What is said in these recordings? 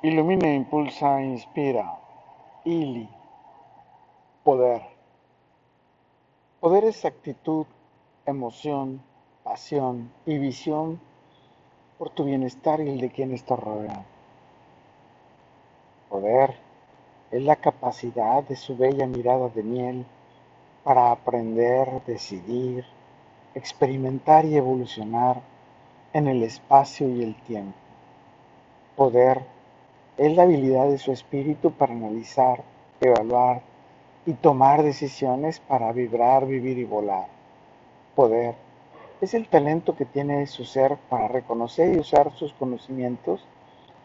Ilumina, impulsa, inspira. Ili. Poder. Poder es actitud, emoción, pasión y visión por tu bienestar y el de quienes te rodean. Poder es la capacidad de su bella mirada de miel para aprender, decidir, experimentar y evolucionar en el espacio y el tiempo. Poder es la habilidad de su espíritu para analizar, evaluar y tomar decisiones para vibrar, vivir y volar. Poder es el talento que tiene su ser para reconocer y usar sus conocimientos,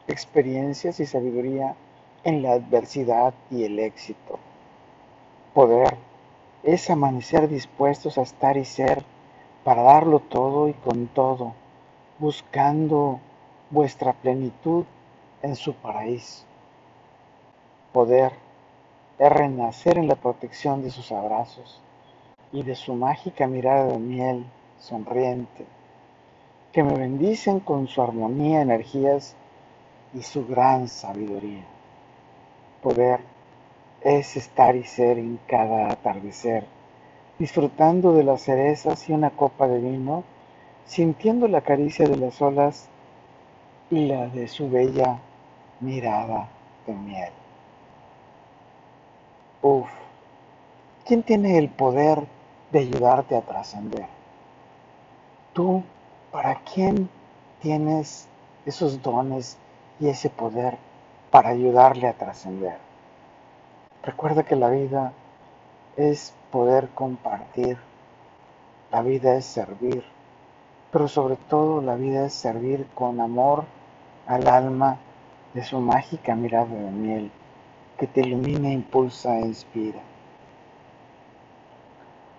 experiencias y sabiduría en la adversidad y el éxito. Poder es amanecer dispuestos a estar y ser para darlo todo y con todo, buscando vuestra plenitud en su paraíso. Poder es renacer en la protección de sus abrazos y de su mágica mirada de miel sonriente, que me bendicen con su armonía, energías y su gran sabiduría. Poder es estar y ser en cada atardecer, disfrutando de las cerezas y una copa de vino, sintiendo la caricia de las olas y la de su bella mirada de miel. Uf, ¿quién tiene el poder de ayudarte a trascender? Tú, ¿para quién tienes esos dones y ese poder para ayudarle a trascender? Recuerda que la vida es poder compartir, la vida es servir, pero sobre todo la vida es servir con amor al alma de su mágica mirada de miel que te ilumina, impulsa e inspira.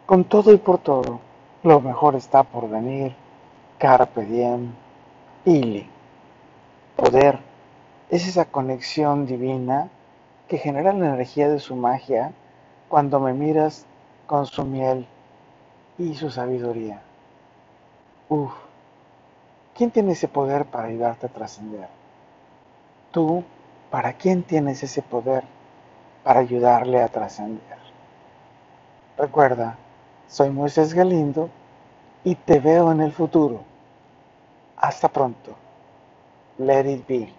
Con todo y por todo, lo mejor está por venir. Carpe diem, ili. Poder es esa conexión divina que genera la energía de su magia cuando me miras con su miel y su sabiduría. Uf, ¿quién tiene ese poder para ayudarte a trascender? Tú, ¿para quién tienes ese poder para ayudarle a trascender? Recuerda, soy Moisés Galindo y te veo en el futuro. Hasta pronto. Let it be.